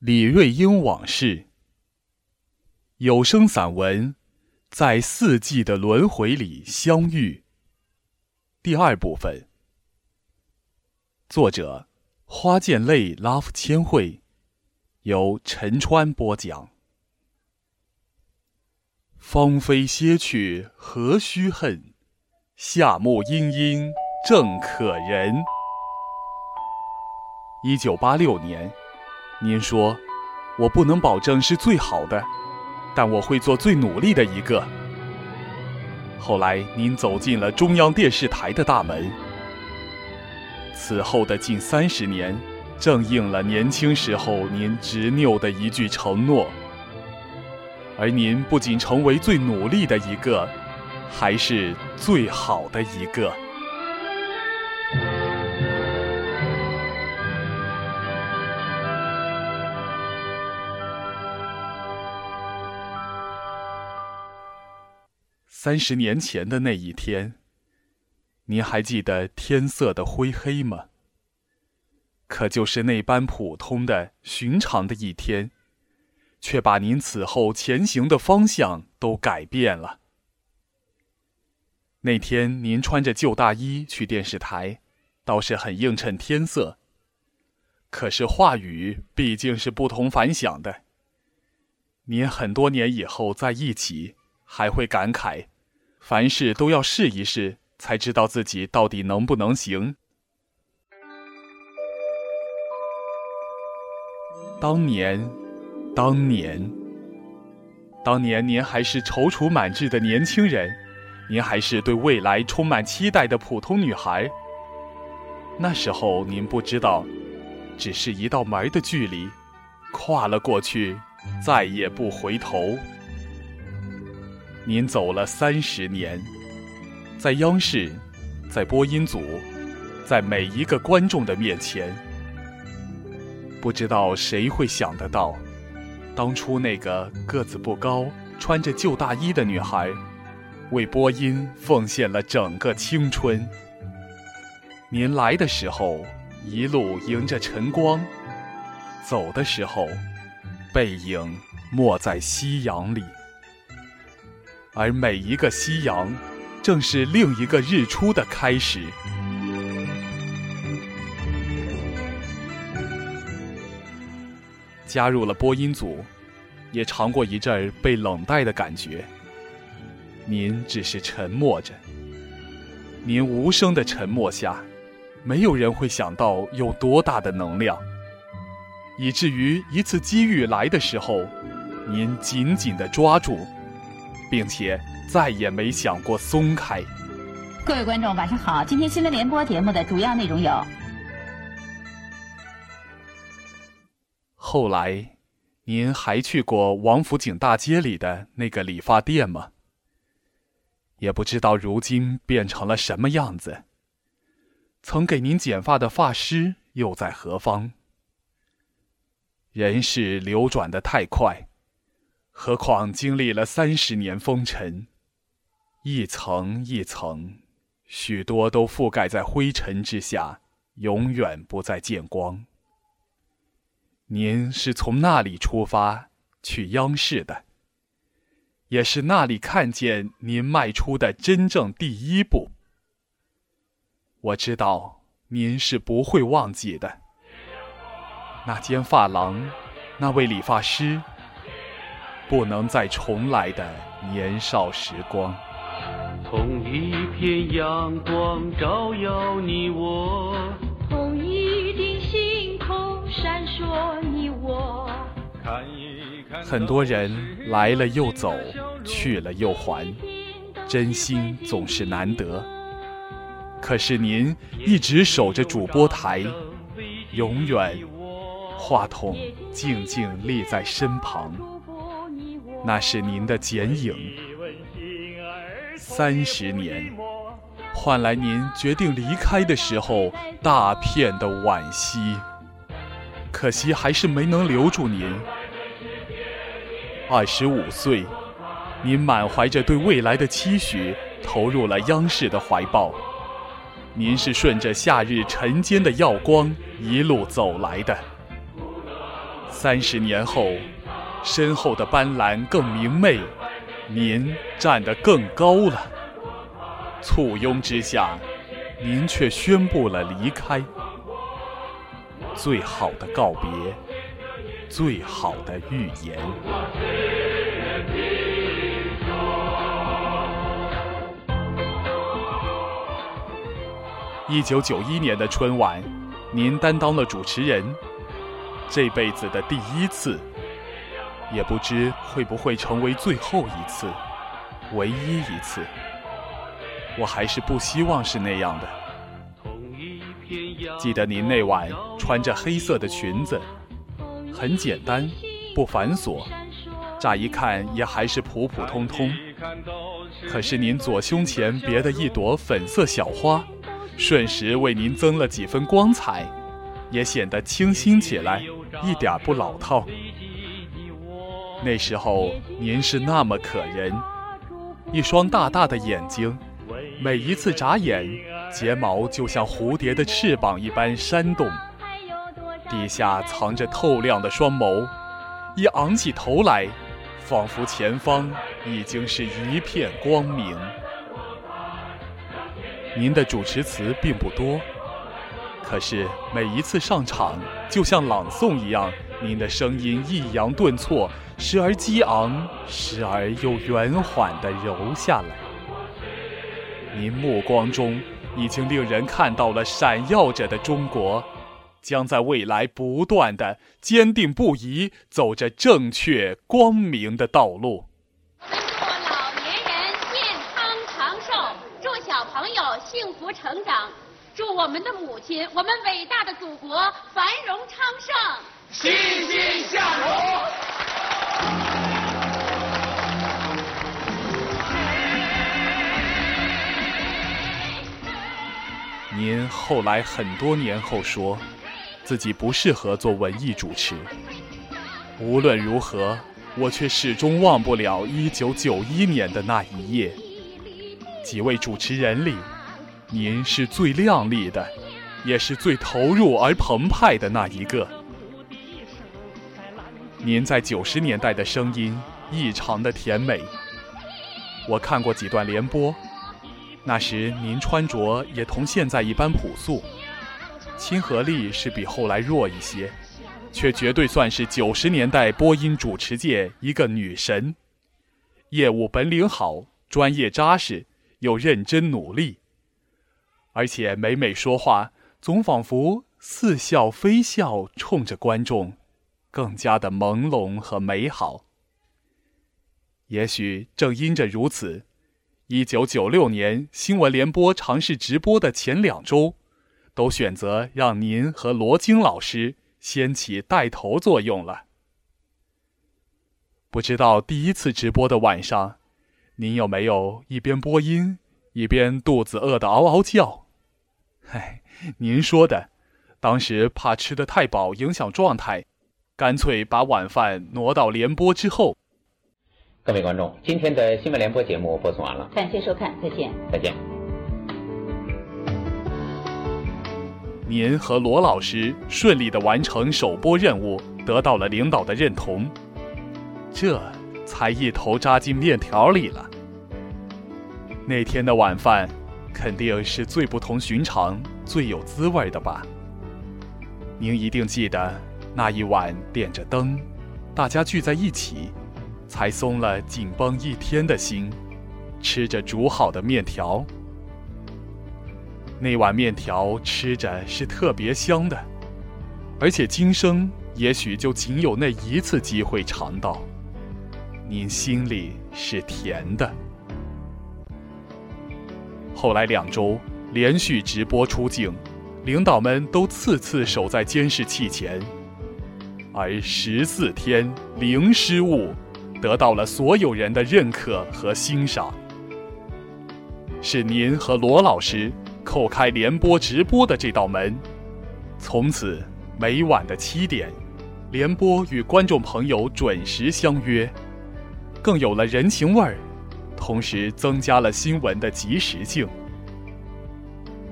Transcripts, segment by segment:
李瑞英往事有声散文，在四季的轮回里相遇。第二部分，作者花溅泪拉夫千惠，由陈川播讲。芳菲歇去何须恨，夏木阴阴正可人。一九八六年。您说，我不能保证是最好的，但我会做最努力的一个。后来您走进了中央电视台的大门，此后的近三十年，正应了年轻时候您执拗的一句承诺。而您不仅成为最努力的一个，还是最好的一个。三十年前的那一天，您还记得天色的灰黑吗？可就是那般普通的、寻常的一天，却把您此后前行的方向都改变了。那天您穿着旧大衣去电视台，倒是很映衬天色。可是话语毕竟是不同凡响的。您很多年以后在一起，还会感慨。凡事都要试一试，才知道自己到底能不能行。当年，当年，当年，您还是踌躇满志的年轻人，您还是对未来充满期待的普通女孩。那时候，您不知道，只是一道门的距离，跨了过去，再也不回头。您走了三十年，在央视，在播音组，在每一个观众的面前，不知道谁会想得到，当初那个个子不高、穿着旧大衣的女孩，为播音奉献了整个青春。您来的时候，一路迎着晨光；走的时候，背影没在夕阳里。而每一个夕阳，正是另一个日出的开始。加入了播音组，也尝过一阵儿被冷待的感觉。您只是沉默着，您无声的沉默下，没有人会想到有多大的能量，以至于一次机遇来的时候，您紧紧的抓住。并且再也没想过松开。各位观众，晚上好！今天新闻联播节目的主要内容有：后来，您还去过王府井大街里的那个理发店吗？也不知道如今变成了什么样子。曾给您剪发的发师又在何方？人事流转的太快。何况经历了三十年风尘，一层一层，许多都覆盖在灰尘之下，永远不再见光。您是从那里出发去央视的，也是那里看见您迈出的真正第一步。我知道您是不会忘记的，那间发廊，那位理发师。不能再重来的年少时光。同一片阳光照耀你我，同一顶星空闪烁你我。很多人来了又走，去了又还，真心总是难得。可是您一直守着主播台，永远话筒静静立在身旁。那是您的剪影，三十年，换来您决定离开的时候大片的惋惜。可惜还是没能留住您。二十五岁，您满怀着对未来的期许，投入了央视的怀抱。您是顺着夏日晨间的耀光一路走来的。三十年后，身后的斑斓更明媚，您站得更高了。簇拥之下，您却宣布了离开。最好的告别，最好的预言。一九九一年的春晚，您担当了主持人。这辈子的第一次，也不知会不会成为最后一次，唯一一次。我还是不希望是那样的。记得您那晚穿着黑色的裙子，很简单，不繁琐，乍一看也还是普普通通。可是您左胸前别的一朵粉色小花。瞬时为您增了几分光彩，也显得清新起来，一点不老套。那时候您是那么可人，一双大大的眼睛，每一次眨眼，睫毛就像蝴蝶的翅膀一般扇动，底下藏着透亮的双眸，一昂起头来，仿佛前方已经是一片光明。您的主持词并不多，可是每一次上场，就像朗诵一样，您的声音抑扬顿挫，时而激昂，时而又圆缓地柔下来。您目光中已经令人看到了闪耀着的中国，将在未来不断的坚定不移走着正确光明的道路。祝老年人健康长寿，祝小朋友幸福成长，祝我们的母亲，我们伟大的祖国繁荣昌盛，欣欣向荣。您后来很多年后说，自己不适合做文艺主持。无论如何，我却始终忘不了一九九一年的那一夜。几位主持人里。您是最靓丽的，也是最投入而澎湃的那一个。您在九十年代的声音异常的甜美。我看过几段联播，那时您穿着也同现在一般朴素，亲和力是比后来弱一些，却绝对算是九十年代播音主持界一个女神。业务本领好，专业扎实，又认真努力。而且每每说话，总仿佛似笑非笑，冲着观众，更加的朦胧和美好。也许正因着如此，一九九六年新闻联播尝试直播的前两周，都选择让您和罗京老师掀起带头作用了。不知道第一次直播的晚上，您有没有一边播音，一边肚子饿得嗷嗷叫？嗨，您说的，当时怕吃的太饱影响状态，干脆把晚饭挪到联播之后。各位观众，今天的新闻联播节目播送完了，感谢收看，再见。再见。您和罗老师顺利的完成首播任务，得到了领导的认同，这才一头扎进面条里了。那天的晚饭。肯定是最不同寻常、最有滋味的吧。您一定记得那一晚点着灯，大家聚在一起，才松了紧绷一天的心，吃着煮好的面条。那碗面条吃着是特别香的，而且今生也许就仅有那一次机会尝到。您心里是甜的。后来两周连续直播出镜，领导们都次次守在监视器前，而十四天零失误，得到了所有人的认可和欣赏。是您和罗老师叩开联播直播的这道门，从此每晚的七点，联播与观众朋友准时相约，更有了人情味儿。同时增加了新闻的及时性，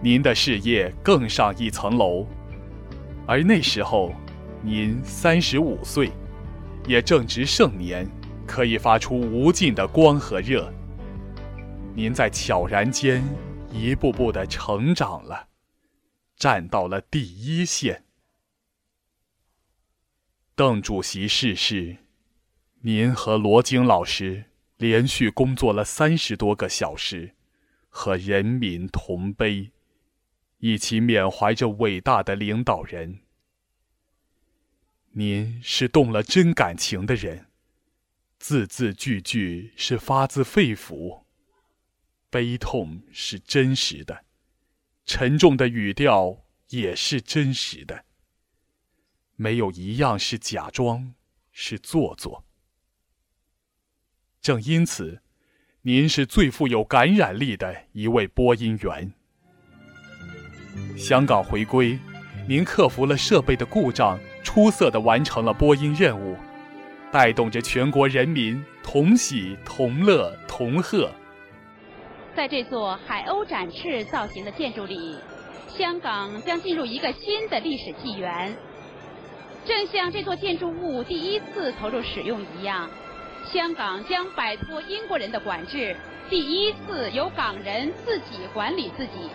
您的事业更上一层楼，而那时候，您三十五岁，也正值盛年，可以发出无尽的光和热。您在悄然间一步步的成长了，站到了第一线。邓主席逝世，您和罗京老师连续工作了三十多个小时，和人民同悲，一起缅怀着伟大的领导人。您是动了真感情的人，字字句句是发自肺腑，悲痛是真实的，沉重的语调也是真实的，没有一样是假装，是做作。正因此，您是最富有感染力的一位播音员。香港回归，您克服了设备的故障。出色的完成了播音任务，带动着全国人民同喜同乐同贺。在这座海鸥展翅造型的建筑里，香港将进入一个新的历史纪元。正像这座建筑物第一次投入使用一样，香港将摆脱英国人的管制，第一次由港人自己管理自己。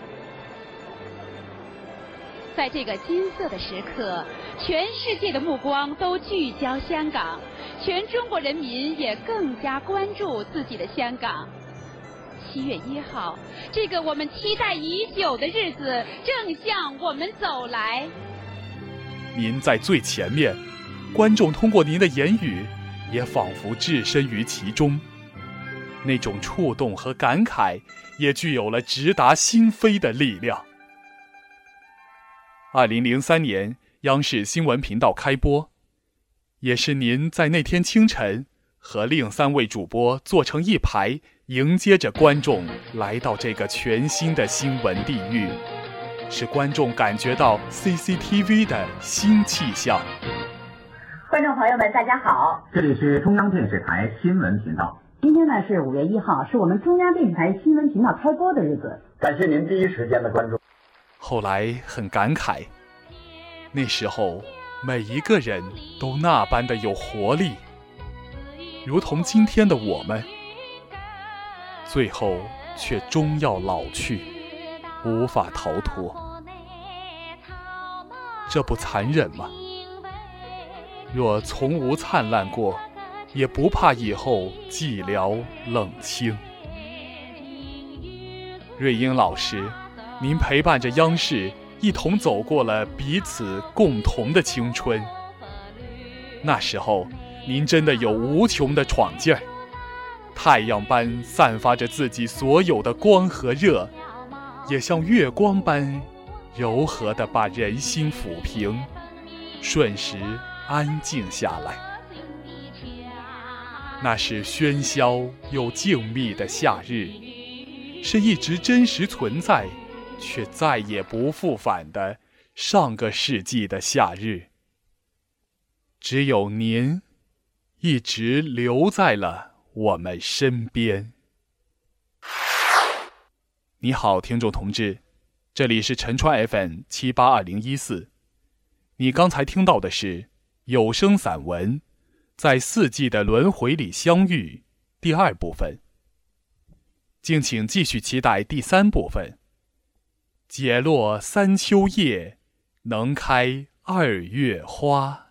在这个金色的时刻，全世界的目光都聚焦香港，全中国人民也更加关注自己的香港。七月一号，这个我们期待已久的日子正向我们走来。您在最前面，观众通过您的言语，也仿佛置身于其中，那种触动和感慨，也具有了直达心扉的力量。二零零三年，央视新闻频道开播，也是您在那天清晨和另三位主播坐成一排，迎接着观众来到这个全新的新闻地域，使观众感觉到 CCTV 的新气象。观众朋友们，大家好，这里是中央电视台新闻频道。今天呢是五月一号，是我们中央电视台新闻频道开播的日子。感谢您第一时间的关注。后来很感慨，那时候每一个人都那般的有活力，如同今天的我们，最后却终要老去，无法逃脱。这不残忍吗？若从无灿烂过，也不怕以后寂寥冷清。瑞英老师。您陪伴着央视，一同走过了彼此共同的青春。那时候，您真的有无穷的闯劲儿，太阳般散发着自己所有的光和热，也像月光般柔和地把人心抚平，瞬时安静下来。那是喧嚣又静谧的夏日，是一直真实存在。却再也不复返的上个世纪的夏日，只有您一直留在了我们身边。你好，听众同志，这里是陈川 FM 七八二零一四。你刚才听到的是有声散文《在四季的轮回里相遇》第二部分，敬请继续期待第三部分。解落三秋叶，能开二月花。